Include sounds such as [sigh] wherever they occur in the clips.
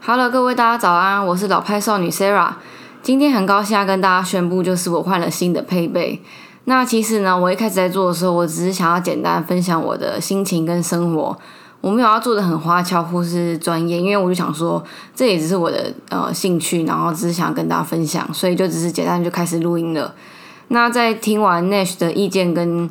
Hello，各位大家早安，我是老派少女 Sarah。今天很高兴要跟大家宣布，就是我换了新的配备。那其实呢，我一开始在做的时候，我只是想要简单分享我的心情跟生活，我没有要做的很花俏或是专业，因为我就想说，这也只是我的呃兴趣，然后只是想要跟大家分享，所以就只是简单就开始录音了。那在听完 Nash 的意见跟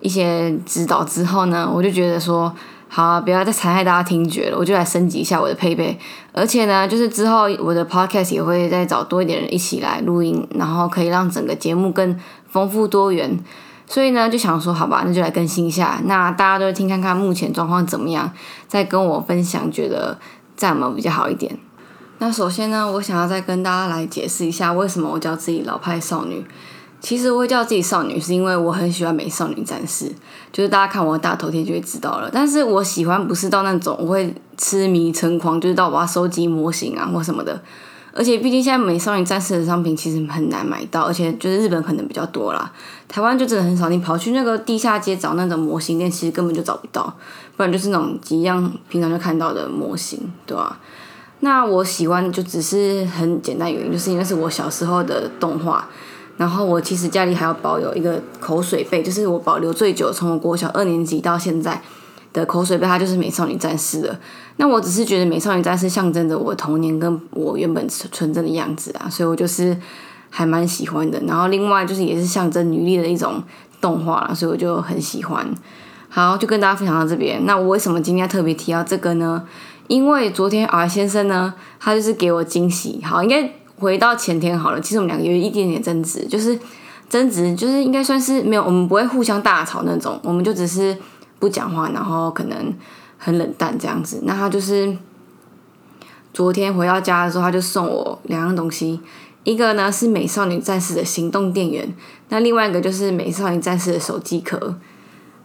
一些指导之后呢，我就觉得说。好啊，不要再残害大家听觉了，我就来升级一下我的配备。而且呢，就是之后我的 podcast 也会再找多一点人一起来录音，然后可以让整个节目更丰富多元。所以呢，就想说，好吧，那就来更新一下。那大家都听看看目前状况怎么样，再跟我分享，觉得这样有比较好一点。那首先呢，我想要再跟大家来解释一下，为什么我叫自己老派少女。其实我会叫自己少女，是因为我很喜欢美少女战士，就是大家看我的大头贴就会知道了。但是我喜欢不是到那种我会痴迷成狂，就是到我要收集模型啊或什么的。而且毕竟现在美少女战士的商品其实很难买到，而且就是日本可能比较多啦，台湾就真的很少。你跑去那个地下街找那种模型店，其实根本就找不到，不然就是那种几样平常就看到的模型，对吧？那我喜欢就只是很简单原因，就是因为是我小时候的动画。然后我其实家里还要保有一个口水杯，就是我保留最久，从我国小二年级到现在的口水杯，它就是美少女战士的。那我只是觉得美少女战士象征着我童年跟我原本纯真的样子啊，所以我就是还蛮喜欢的。然后另外就是也是象征女力的一种动画，所以我就很喜欢。好，就跟大家分享到这边。那我为什么今天特别提到这个呢？因为昨天 R 先生呢，他就是给我惊喜。好，应该。回到前天好了，其实我们两个有一点点争执，就是争执，就是应该算是没有，我们不会互相大吵那种，我们就只是不讲话，然后可能很冷淡这样子。那他就是昨天回到家的时候，他就送我两样东西，一个呢是美少女战士的行动电源，那另外一个就是美少女战士的手机壳。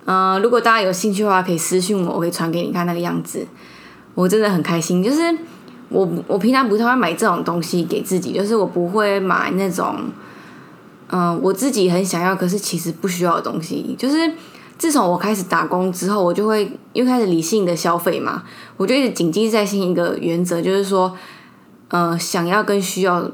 呃，如果大家有兴趣的话，可以私信我，我可以传给你看那个样子。我真的很开心，就是。我我平常不太会买这种东西给自己，就是我不会买那种，嗯，我自己很想要，可是其实不需要的东西。就是自从我开始打工之后，我就会又开始理性的消费嘛，我就一直谨记在心一个原则，就是说，呃，想要跟需要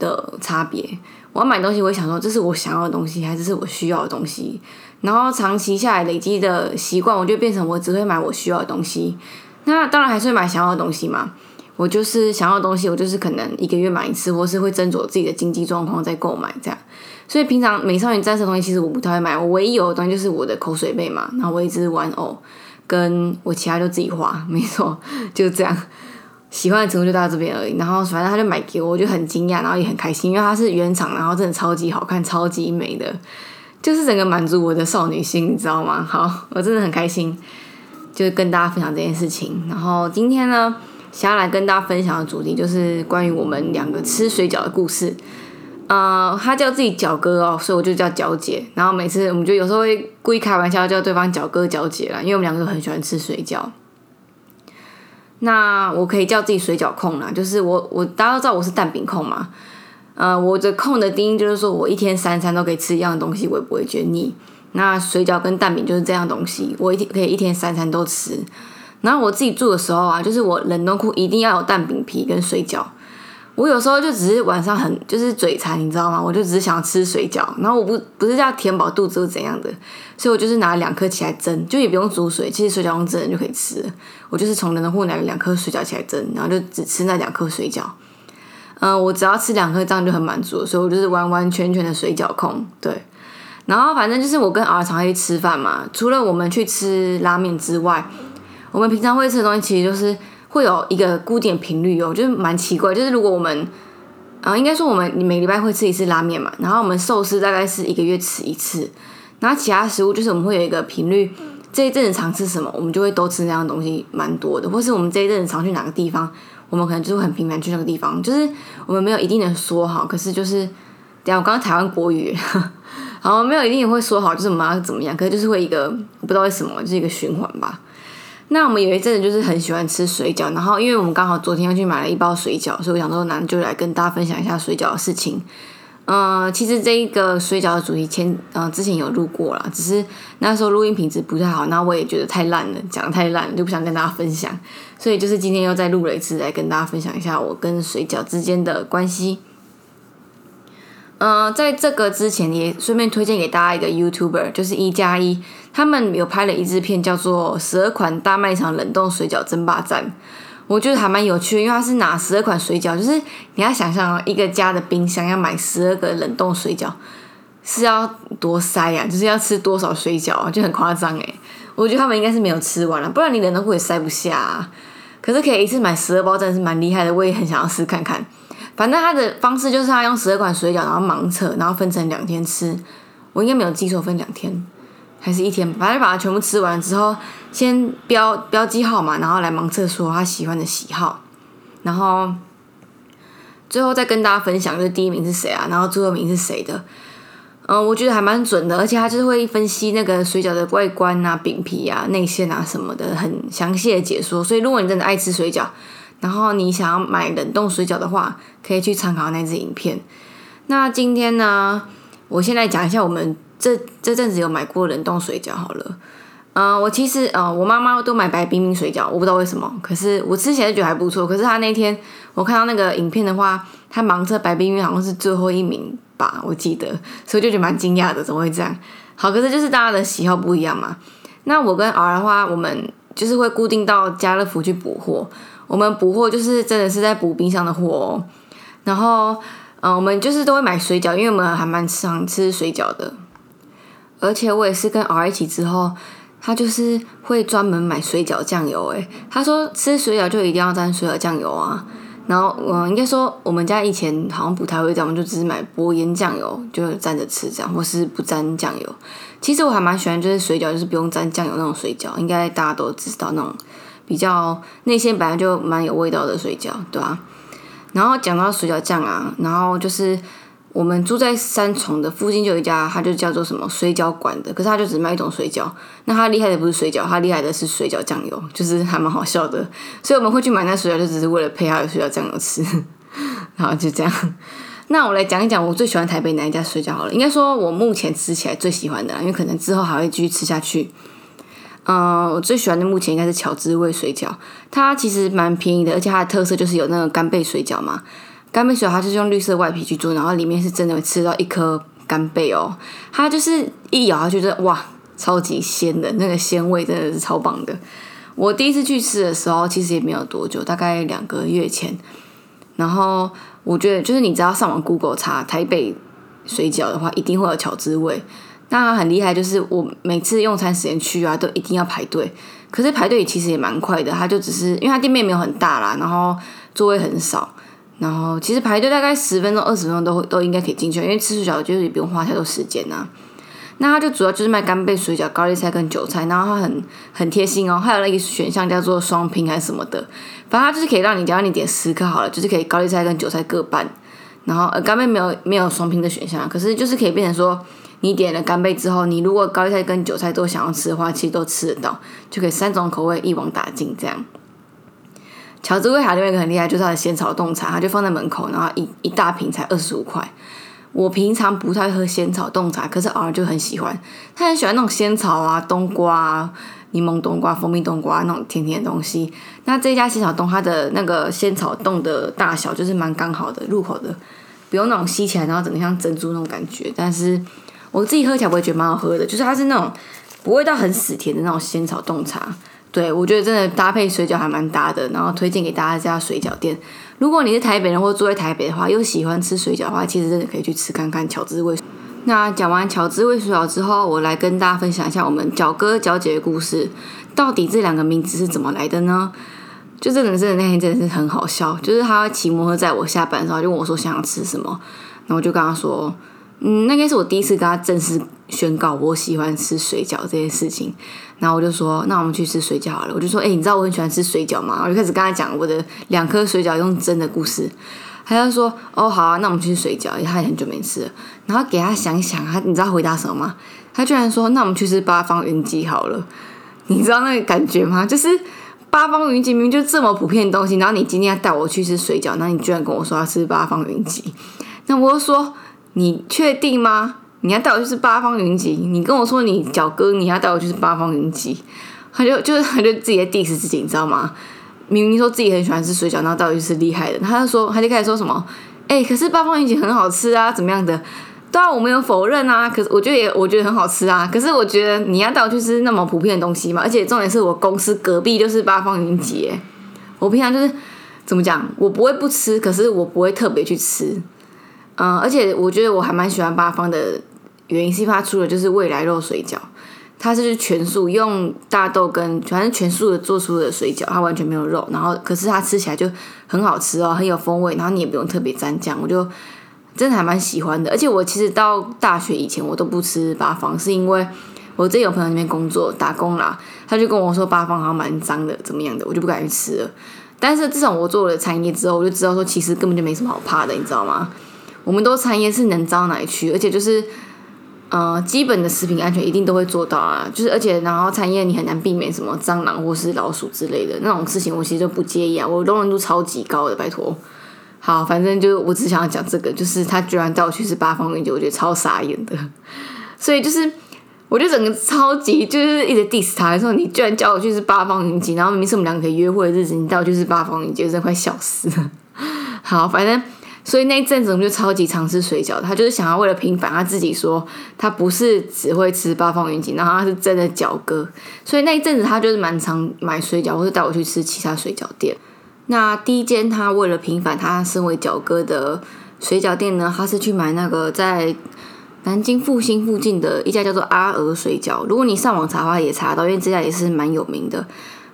的差别。我要买东西，我会想说，这是我想要的东西，还是是我需要的东西？然后长期下来累积的习惯，我就变成我只会买我需要的东西。那当然还是会买想要的东西嘛。我就是想要的东西，我就是可能一个月买一次，或是会斟酌自己的经济状况再购买这样。所以平常美少女战士的东西其实我不太会买，我唯一有的东西就是我的口水杯嘛，然后我一只玩偶，跟我其他就自己花，[laughs] 没错，就是这样。喜欢的程度就到这边而已。然后反正他就买给我，我就很惊讶，然后也很开心，因为它是原厂，然后真的超级好看，超级美的，就是整个满足我的少女心，你知道吗？好，我真的很开心，就是跟大家分享这件事情。然后今天呢？想要来跟大家分享的主题就是关于我们两个吃水饺的故事。呃，他叫自己饺哥哦，所以我就叫饺姐。然后每次我们就有时候会故意开玩笑叫对方饺哥饺姐啦，因为我们两个都很喜欢吃水饺。那我可以叫自己水饺控啦，就是我我大家都知道我是蛋饼控嘛。呃，我的控的定义就是说我一天三餐都可以吃一样的东西，我也不会觉得腻。那水饺跟蛋饼就是这样东西，我一天可以一天三餐都吃。然后我自己住的时候啊，就是我冷冻库一定要有蛋饼皮跟水饺。我有时候就只是晚上很就是嘴馋，你知道吗？我就只是想吃水饺。然后我不不是要填饱肚子或怎样的，所以我就是拿两颗起来蒸，就也不用煮水，其实水饺用蒸就可以吃。我就是从冷冻库拿了两颗水饺起来蒸，然后就只吃那两颗水饺。嗯，我只要吃两颗这样就很满足，所以我就是完完全全的水饺控。对，然后反正就是我跟儿常去吃饭嘛，除了我们去吃拉面之外。我们平常会吃的东西，其实就是会有一个固定频率哦，就是蛮奇怪。就是如果我们啊，应该说我们每礼拜会吃一次拉面嘛，然后我们寿司大概是一个月吃一次，然后其他食物就是我们会有一个频率。这一阵子常吃什么，我们就会都吃那样的东西，蛮多的。或是我们这一阵子常去哪个地方，我们可能就会很频繁去那个地方。就是我们没有一定的说好，可是就是等下我刚刚台湾国语，[laughs] 好没有一定会说好，就是我们要怎么样，可是就是会一个我不知道为什么，就是一个循环吧。那我们有一阵子就是很喜欢吃水饺，然后因为我们刚好昨天要去买了一包水饺，所以我想说，那就来跟大家分享一下水饺的事情。呃，其实这一个水饺的主题前呃之前有录过了，只是那时候录音品质不太好，那我也觉得太烂了，讲的太烂了，就不想跟大家分享，所以就是今天又再录了一次，来跟大家分享一下我跟水饺之间的关系。呃，在这个之前也顺便推荐给大家一个 YouTuber，就是一加一，他们有拍了一支片叫做《十二款大卖场冷冻水饺争霸战》。我觉得还蛮有趣的，因为它是拿十二款水饺，就是你要想象一个家的冰箱要买十二个冷冻水饺，是要多塞呀，就是要吃多少水饺啊，就很夸张诶。我觉得他们应该是没有吃完了，不然你冷冻库也塞不下。啊。可是可以一次买十二包，真的是蛮厉害的，我也很想要试看看。反正他的方式就是他用十二款水饺，然后盲测，然后分成两天吃。我应该没有记错，分两天。还是一天，反正把它全部吃完之后，先标标记号码，然后来盲测说他喜欢的喜好，然后最后再跟大家分享，就是第一名是谁啊，然后最后名是谁的。嗯，我觉得还蛮准的，而且他就是会分析那个水饺的外观啊、饼皮啊、内馅啊什么的，很详细的解说。所以如果你真的爱吃水饺，然后你想要买冷冻水饺的话，可以去参考那支影片。那今天呢，我先来讲一下我们。这这阵子有买过冷冻水饺好了，嗯，我其实呃，我妈妈都买白冰冰水饺，我不知道为什么，可是我之前就觉得还不错。可是她那天我看到那个影片的话，她盲测白冰冰好像是最后一名吧，我记得，所以就觉得蛮惊讶的，怎么会这样？好，可是就是大家的喜好不一样嘛。那我跟儿的话，我们就是会固定到家乐福去补货，我们补货就是真的是在补冰箱的货哦。然后，嗯，我们就是都会买水饺，因为我们还蛮常吃水饺的。而且我也是跟 R 一起之后，他就是会专门买水饺酱油。诶，他说吃水饺就一定要沾水饺酱油啊。然后，嗯，应该说我们家以前好像不太会这样，我们就只是买薄盐酱油，就蘸着吃这样，或是不沾酱油。其实我还蛮喜欢，就是水饺就是不用沾酱油那种水饺，应该大家都知道那种比较内馅本来就蛮有味道的水饺，对吧？然后讲到水饺酱啊，然后就是。我们住在三重的附近就有一家，它就叫做什么水饺馆的，可是它就只卖一种水饺。那它厉害的不是水饺，它厉害的是水饺酱油，就是还蛮好笑的。所以我们会去买那水饺，就只是为了配它的水饺酱油吃。[laughs] 然后，就这样。那我来讲一讲我最喜欢台北哪一家水饺好了。应该说我目前吃起来最喜欢的，因为可能之后还会继续吃下去。嗯，我最喜欢的目前应该是巧滋味水饺，它其实蛮便宜的，而且它的特色就是有那个干贝水饺嘛。干贝水饺，它就是用绿色外皮去做，然后里面是真的会吃到一颗干贝哦。它就是一咬下去，就哇，超级鲜的那个鲜味真的是超棒的。我第一次去吃的时候，其实也没有多久，大概两个月前。然后我觉得，就是你只要上网 Google 查台北水饺的话，一定会有巧滋味。那很厉害，就是我每次用餐时间去啊，都一定要排队。可是排队其实也蛮快的，它就只是因为它店面没有很大啦，然后座位很少。然后其实排队大概十分钟、二十分钟都会都应该可以进去，因为吃水饺就是也不用花太多时间呐。那它就主要就是卖干贝水饺、高丽菜跟韭菜，然后它很很贴心哦，还有那个选项叫做双拼还是什么的，反正它就是可以让你只要你点十颗好了，就是可以高丽菜跟韭菜各半。然后呃干贝没有没有双拼的选项，可是就是可以变成说你点了干贝之后，你如果高丽菜跟韭菜都想要吃的话，其实都吃得到，就可以三种口味一网打尽这样。乔治威还另外一个很厉害，就是它的仙草冻茶，它就放在门口，然后一一大瓶才二十五块。我平常不太喝仙草冻茶，可是偶尔就很喜欢。他很喜欢那种仙草啊、冬瓜啊、柠檬冬瓜、蜂蜜冬瓜那种甜甜的东西。那这家仙草冻，它的那个仙草冻的大小就是蛮刚好的，入口的不用那种吸起来然后整个像珍珠那种感觉。但是我自己喝起来我也觉得蛮好喝的，就是它是那种不会到很死甜的那种仙草冻茶。对，我觉得真的搭配水饺还蛮搭的，然后推荐给大家这家水饺店。如果你是台北人或住在台北的话，又喜欢吃水饺的话，其实真的可以去吃看看巧滋味。那讲完巧滋味水饺之后，我来跟大家分享一下我们饺哥饺姐的故事。到底这两个名字是怎么来的呢？就这个人真的那天真的是很好笑，就是他骑摩托在我下班的时候就问我说想要吃什么，然后我就跟他说。嗯，那应该是我第一次跟他正式宣告我喜欢吃水饺这件事情。然后我就说，那我们去吃水饺好了。我就说，哎，你知道我很喜欢吃水饺吗？我就开始跟他讲我的两颗水饺用蒸的故事。他就说，哦，好啊，那我们去吃水饺，因为他也很久没吃了。然后给他想一想，他你知道回答什么吗？他居然说，那我们去吃八方云集好了。你知道那个感觉吗？就是八方云集明明就这么普遍的东西，然后你今天要带我去吃水饺，那你居然跟我说要吃八方云集，那我就说。你确定吗？你要带我去吃八方云集？你跟我说你脚哥，你要带我去吃八方云集？他就就是他就自己在 diss 自己，你知道吗？明明说自己很喜欢吃水饺，然后到底是厉害的，他就说他就开始说什么，哎，可是八方云集很好吃啊，怎么样的？对啊，我没有否认啊，可是我觉得也我觉得很好吃啊，可是我觉得你要带我去吃那么普遍的东西嘛，而且重点是我公司隔壁就是八方云集，我平常就是怎么讲，我不会不吃，可是我不会特别去吃，嗯，而且我觉得我还蛮喜欢八方的原因是因为它出的就是未来肉水饺，它是全素，用大豆跟反正全素的做出的水饺，它完全没有肉，然后可是它吃起来就很好吃哦，很有风味，然后你也不用特别蘸酱，我就。真的还蛮喜欢的，而且我其实到大学以前我都不吃八方，是因为我之前有朋友那边工作打工啦，他就跟我说八方好像蛮脏的，怎么样的，我就不敢去吃了。但是自从我做了餐业之后，我就知道说其实根本就没什么好怕的，你知道吗？我们都餐业是能脏哪里去，而且就是呃基本的食品安全一定都会做到啊，就是而且然后餐业你很难避免什么蟑螂或是老鼠之类的那种事情，我其实就不介意啊，我容忍度超级高的，拜托。好，反正就我只想要讲这个，就是他居然带我去吃八方云集，我觉得超傻眼的。[laughs] 所以就是，我就整个超级就是一直 diss 他，说你居然叫我去吃八方云集，然后明明是我们两个可以约会的日子，你带我去吃八方云集，真的快笑死了。[laughs] 好，反正所以那一阵子我们就超级常吃水饺，他就是想要为了平反他自己，说他不是只会吃八方云集，然后他是真的饺哥。所以那一阵子他就是蛮常买水饺，或者带我去吃其他水饺店。那第一间他为了平反他身为饺哥的水饺店呢，他是去买那个在南京复兴附近的一家叫做阿娥水饺。如果你上网查的话，也查到，因为这家也是蛮有名的。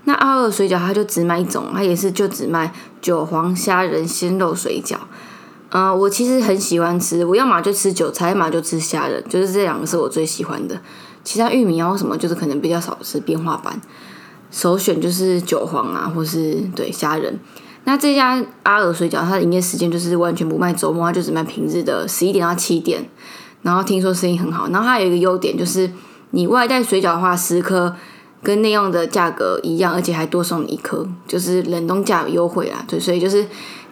那阿娥水饺他就只卖一种，他也是就只卖韭黄虾仁鲜肉水饺。嗯，我其实很喜欢吃，我要么就吃韭菜，要么就吃虾仁，就是这两个是我最喜欢的。其他玉米啊什么，就是可能比较少吃变化版。首选就是韭黄啊，或是对虾仁。那这家阿尔水饺，它的营业时间就是完全不卖周末，它就只卖平日的十一点到七点。然后听说生意很好。然后它有一个优点就是，你外带水饺的话，十颗跟内用的价格一样，而且还多送你一颗，就是冷冻价优惠啦。对，所以就是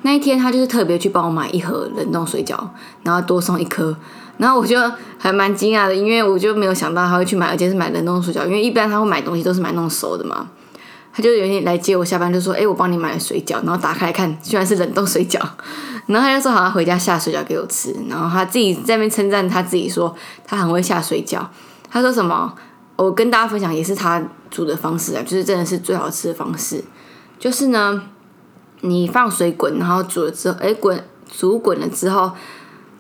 那一天他就是特别去帮我买一盒冷冻水饺，然后多送一颗。然后我就还蛮惊讶的，因为我就没有想到他会去买，而且是买冷冻水饺。因为一般他会买东西都是买那种熟的嘛。他就有点来接我下班，就说：“哎，我帮你买了水饺。”然后打开来看，居然是冷冻水饺。[laughs] 然后他就说：“好回家下水饺给我吃。”然后他自己在那边称赞他自己说：“他很会下水饺。”他说什么？我跟大家分享也是他煮的方式啊，就是真的是最好吃的方式。就是呢，你放水滚，然后煮了之后，哎，滚煮滚了之后。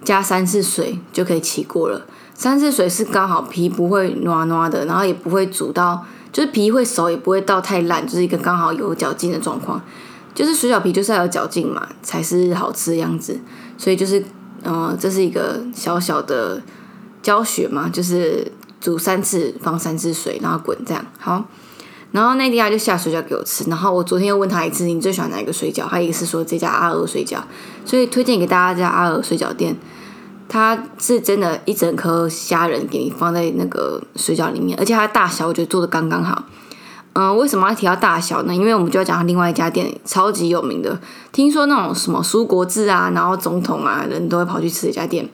加三次水就可以起锅了。三次水是刚好皮不会糯糯的，然后也不会煮到，就是皮会熟，也不会到太烂，就是一个刚好有嚼劲的状况。就是水饺皮就是要有嚼劲嘛，才是好吃的样子。所以就是，嗯，这是一个小小的教学嘛，就是煮三次，放三次水，然后滚这样。好，然后那天他就下水饺给我吃。然后我昨天又问他一次，你最喜欢哪一个水饺？他也是说这家阿娥水饺，所以推荐给大家这家阿娥水饺店。它是真的，一整颗虾仁给你放在那个水饺里面，而且它大小我觉得做的刚刚好。嗯，为什么要提到大小呢？因为我们就要讲另外一家店，超级有名的，听说那种什么苏国志啊，然后总统啊，人都会跑去吃一家店。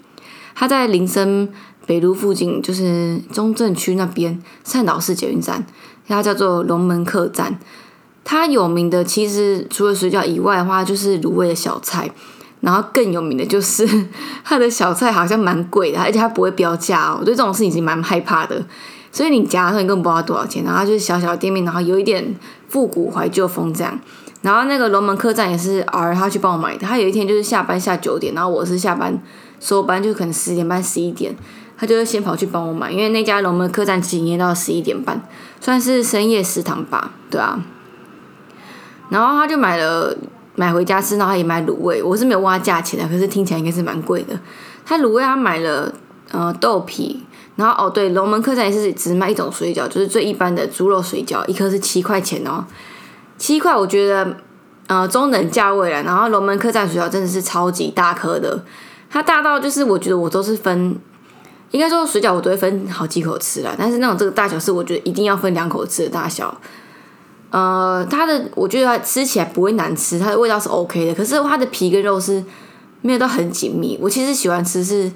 它在林森北路附近，就是中正区那边善导市捷运站，它叫做龙门客栈。它有名的其实除了水饺以外的话，就是卤味的小菜。然后更有名的就是 [laughs] 它的小菜好像蛮贵的，而且它不会标价哦。我对这种事情其实蛮害怕的，所以你夹的时候你根本不知道多少钱。然后就是小小的店面，然后有一点复古怀旧风这样。然后那个龙门客栈也是儿他去帮我买的。他有一天就是下班下九点，然后我是下班收班就可能十点半十一点，他就会先跑去帮我买，因为那家龙门客栈只营业到十一点半，算是深夜食堂吧，对啊。然后他就买了。买回家吃，然后也买卤味。我是没有问他价钱的，可是听起来应该是蛮贵的。他卤味他买了呃豆皮，然后哦对，龙门客栈也是只卖一种水饺，就是最一般的猪肉水饺，一颗是七块钱哦，七块我觉得呃中等价位了。然后龙门客栈水饺真的是超级大颗的，它大到就是我觉得我都是分，应该说水饺我都会分好几口吃了，但是那种这个大小是我觉得一定要分两口吃的大小。呃，它的我觉得它吃起来不会难吃，它的味道是 OK 的。可是它的皮跟肉是没有到很紧密。我其实喜欢吃是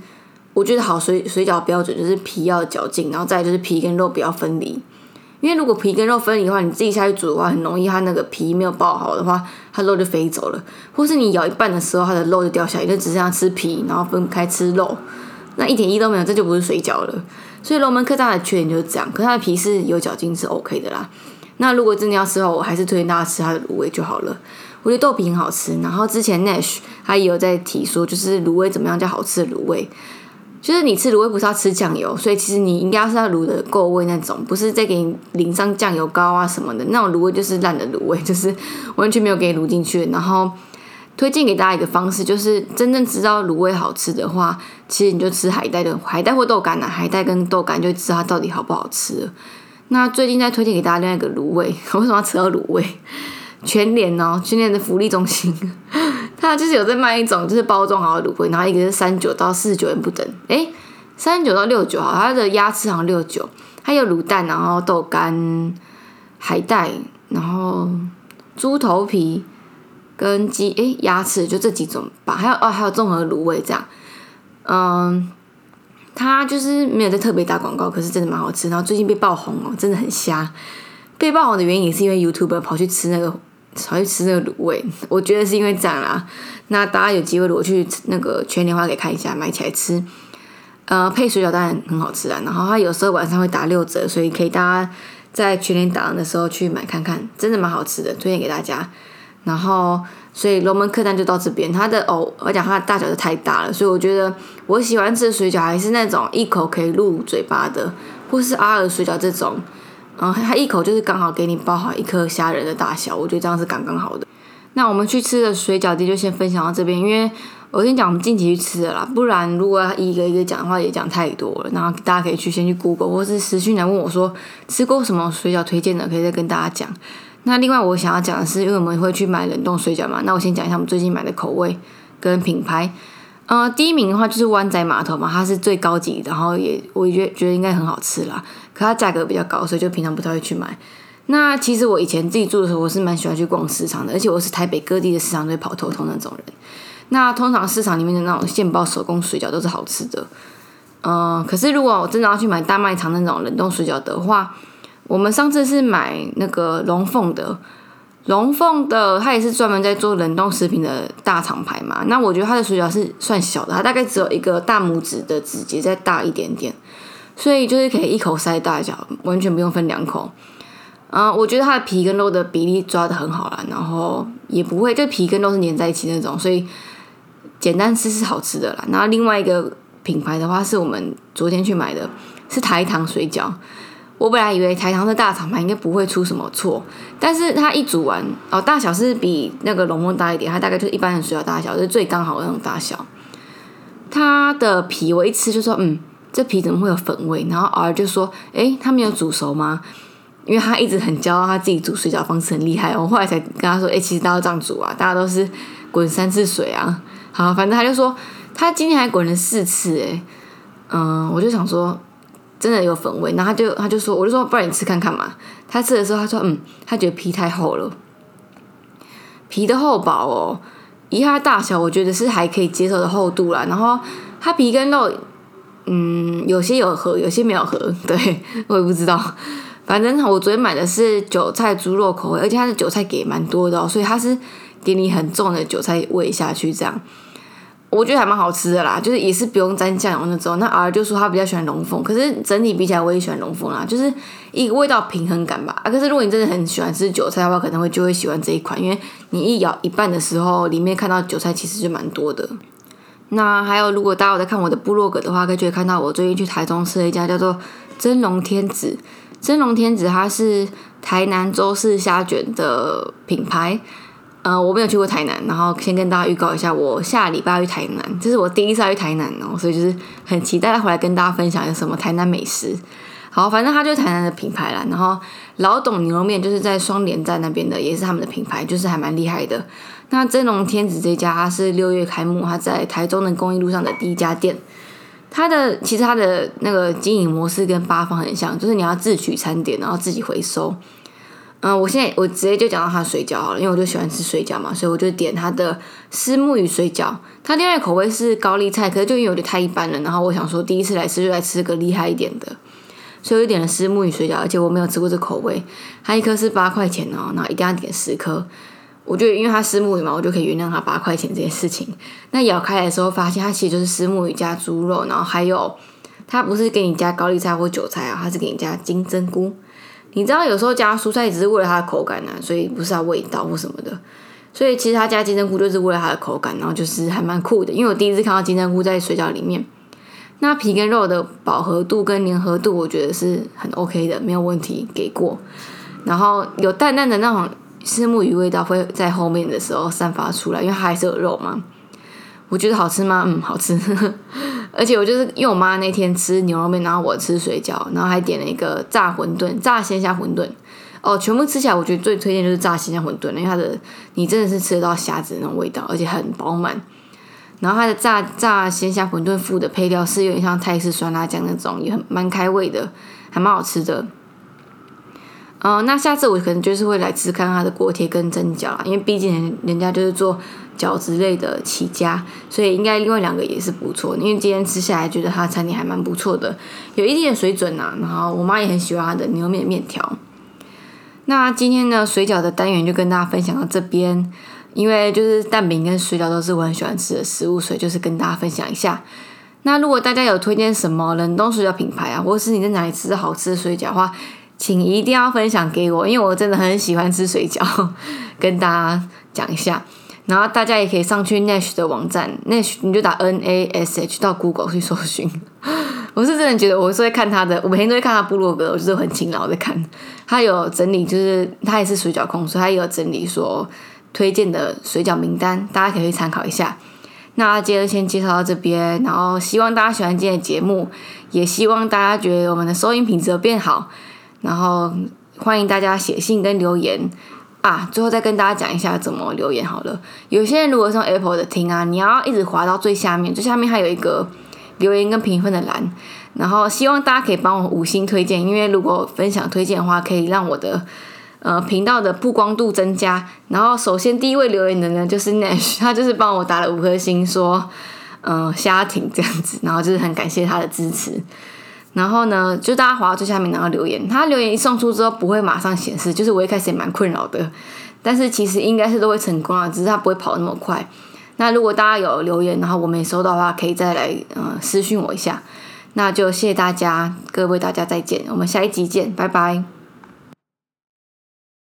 我觉得好水水饺标准就是皮要嚼劲，然后再就是皮跟肉不要分离。因为如果皮跟肉分离的话，你自己下去煮的话，很容易它那个皮没有爆好的话，它肉就飞走了，或是你咬一半的时候，它的肉就掉下来，就只剩下吃皮，然后分开吃肉，那一点意都没有，这就不是水饺了。所以龙门客栈的缺点就是这样，可它的皮是有嚼劲是 OK 的啦。那如果真的要吃的话，我还是推荐大家吃它的卤味就好了。我觉得豆皮很好吃，然后之前 Nash 他也有在提说，就是卤味怎么样叫好吃的卤味。就是你吃卤味不是要吃酱油，所以其实你应该是要卤的够味那种，不是再给你淋上酱油膏啊什么的那种卤味，就是烂的卤味，就是完全没有给你卤进去。然后推荐给大家一个方式，就是真正知道卤味好吃的话，其实你就吃海带的海带或豆干啊，海带跟豆干就知道它到底好不好吃了。那最近在推荐给大家另外一个卤味，[laughs] 为什么要吃到卤味？全联哦，全联的福利中心。它就是有在卖一种，就是包装好的卤味，然后一个是三九到四十九元不等，哎，三十九到六九好，它的鸭翅好像六九，还有卤蛋，然后豆干、海带，然后猪头皮跟鸡，哎，鸭翅就这几种吧，还有哦，还有综合卤味这样，嗯，它就是没有在特别打广告，可是真的蛮好吃，然后最近被爆红哦，真的很瞎，被爆红的原因是因为 YouTube 跑去吃那个。跑去吃那个卤味，我觉得是因为这样啦。那大家有机会如果去那个全年花给看一下，买起来吃。呃，配水饺当然很好吃啊。然后它有时候晚上会打六折，所以可以大家在全年打烊的时候去买看看，真的蛮好吃的，推荐给大家。然后，所以龙门客栈就到这边。它的哦，我讲它的大小就太大了，所以我觉得我喜欢吃的水饺还是那种一口可以入嘴巴的，或是阿尔水饺这种。嗯，它一口就是刚好给你包好一颗虾仁的大小，我觉得这样是刚刚好的。那我们去吃的水饺店就先分享到这边，因为我先讲我们近期去吃的啦，不然如果要一个一个讲的话也讲太多了。然后大家可以去先去 Google 或是私讯来问我说吃过什么水饺推荐的，可以再跟大家讲。那另外我想要讲的是，因为我们会去买冷冻水饺嘛，那我先讲一下我们最近买的口味跟品牌。呃，第一名的话就是湾仔码头嘛，它是最高级，然后也我觉觉得应该很好吃啦。可它价格比较高，所以就平常不太会去买。那其实我以前自己住的时候，我是蛮喜欢去逛市场的，而且我是台北各地的市场都会跑透透那种人。那通常市场里面的那种现包手工水饺都是好吃的。嗯，可是如果我真的要去买大卖场那种冷冻水饺的话，我们上次是买那个龙凤的。龙凤的，它也是专门在做冷冻食品的大厂牌嘛。那我觉得它的水饺是算小的，它大概只有一个大拇指的指节再大一点点，所以就是可以一口塞大小，完全不用分两口。嗯，我觉得它的皮跟肉的比例抓的很好啦，然后也不会就皮跟肉是粘在一起那种，所以简单吃是好吃的啦。然后另外一个品牌的话，是我们昨天去买的，是台糖水饺。我本来以为台糖的大厂牌应该不会出什么错，但是它一煮完哦，大小是比那个龙凤大一点，它大概就是一般的水饺大小，就是最刚好那种大小。它的皮我一吃就说，嗯，这皮怎么会有粉味？然后儿就说，诶，他没有煮熟吗？因为他一直很骄傲，他自己煮水饺方式很厉害。我后来才跟他说，诶，其实大家这样煮啊，大家都是滚三次水啊。好，反正他就说，他今天还滚了四次，诶，嗯，我就想说。真的有粉味，然后他就他就说，我就说不然你吃看看嘛。他吃的时候他说，嗯，他觉得皮太厚了，皮的厚薄哦，以它大小，我觉得是还可以接受的厚度啦。然后它皮跟肉，嗯，有些有合，有些没有合，[laughs] 对我也不知道。反正我昨天买的是韭菜猪肉口味，而且它的韭菜给蛮多的哦，所以它是给你很重的韭菜味下去这样。我觉得还蛮好吃的啦，就是也是不用沾酱油那种。那 R 就说他比较喜欢龙凤，可是整体比起来我也喜欢龙凤啦，就是一个味道平衡感吧。啊，可是如果你真的很喜欢吃韭菜的话，可能会就会喜欢这一款，因为你一咬一半的时候，里面看到韭菜其实就蛮多的。那还有，如果大家有在看我的部落格的话，可以看到我最近去台中吃了一家叫做真龙天子。真龙天子它是台南周氏虾卷的品牌。呃，我没有去过台南，然后先跟大家预告一下，我下礼拜要去台南，这是我第一次去台南哦，所以就是很期待回来跟大家分享有什么台南美食。好，反正它就是台南的品牌啦，然后老董牛肉面就是在双连站那边的，也是他们的品牌，就是还蛮厉害的。那真龙天子这家是六月开幕，它在台中的公益路上的第一家店。它的其实它的那个经营模式跟八方很像，就是你要自取餐点，然后自己回收。嗯，我现在我直接就讲到它的水饺好了，因为我就喜欢吃水饺嘛，所以我就点它的丝木鱼水饺。它另外口味是高丽菜，可是就因为有点太一般了，然后我想说第一次来吃就来吃个厉害一点的，所以我就点了丝木鱼水饺，而且我没有吃过这口味，它一颗是八块钱哦，然后一定要点十颗。我觉得因为它丝木鱼嘛，我就可以原谅它八块钱这件事情。那咬开来的时候，发现它其实就是丝木鱼加猪肉，然后还有它不是给你加高丽菜或韭菜啊，它是给你加金针菇。你知道有时候加蔬菜只是为了它的口感啊，所以不是它味道或什么的。所以其实它加金针菇就是为了它的口感，然后就是还蛮酷的。因为我第一次看到金针菇在水饺里面，那皮跟肉的饱和度跟粘合度，我觉得是很 OK 的，没有问题，给过。然后有淡淡的那种丝木鱼味道会在后面的时候散发出来，因为它还是有肉嘛。我觉得好吃吗？嗯，好吃。[laughs] 而且我就是因为我妈那天吃牛肉面，然后我吃水饺，然后还点了一个炸馄饨、炸鲜虾馄饨。哦，全部吃起来，我觉得最推荐就是炸鲜虾馄饨，因为它的你真的是吃得到虾子那种味道，而且很饱满。然后它的炸炸鲜虾馄饨附的配料是有点像泰式酸辣酱那种，也很蛮开胃的，还蛮好吃的。哦，那下次我可能就是会来吃看它的锅贴跟蒸饺啦，因为毕竟人家就是做饺子类的起家，所以应该另外两个也是不错。因为今天吃下来觉得它餐厅还蛮不错的，有一定的水准呐。然后我妈也很喜欢它的牛肉面面条。那今天呢，水饺的单元就跟大家分享到这边，因为就是蛋饼跟水饺都是我很喜欢吃的食物，所以就是跟大家分享一下。那如果大家有推荐什么冷冻水饺品牌啊，或者是你在哪里吃好吃的水饺的话，请一定要分享给我，因为我真的很喜欢吃水饺，[laughs] 跟大家讲一下。然后大家也可以上去 Nash 的网站，Nash 你就打 N A S H 到 Google 去搜寻。[laughs] 我是真的觉得我是会看他的，我每天都会看他部落格，我就是很勤劳的看。他有整理，就是他也是水饺控，所以他也有整理说推荐的水饺名单，大家可以参考一下。那今天先介绍到这边，然后希望大家喜欢今天的节目，也希望大家觉得我们的收音品质有变好。然后欢迎大家写信跟留言啊！最后再跟大家讲一下怎么留言好了。有些人如果是用 Apple 的听啊，你要一直滑到最下面，最下面还有一个留言跟评分的栏。然后希望大家可以帮我五星推荐，因为如果分享推荐的话，可以让我的呃频道的曝光度增加。然后首先第一位留言的呢就是 Nash，他就是帮我打了五颗星，说嗯瞎挺这样子，然后就是很感谢他的支持。然后呢，就大家滑到最下面，然后留言。他留言一送出之后，不会马上显示，就是我一开始也蛮困扰的。但是其实应该是都会成功啊，只是他不会跑那么快。那如果大家有留言，然后我没收到的话，可以再来呃私讯我一下。那就谢谢大家，各位大家再见，我们下一集见，拜拜。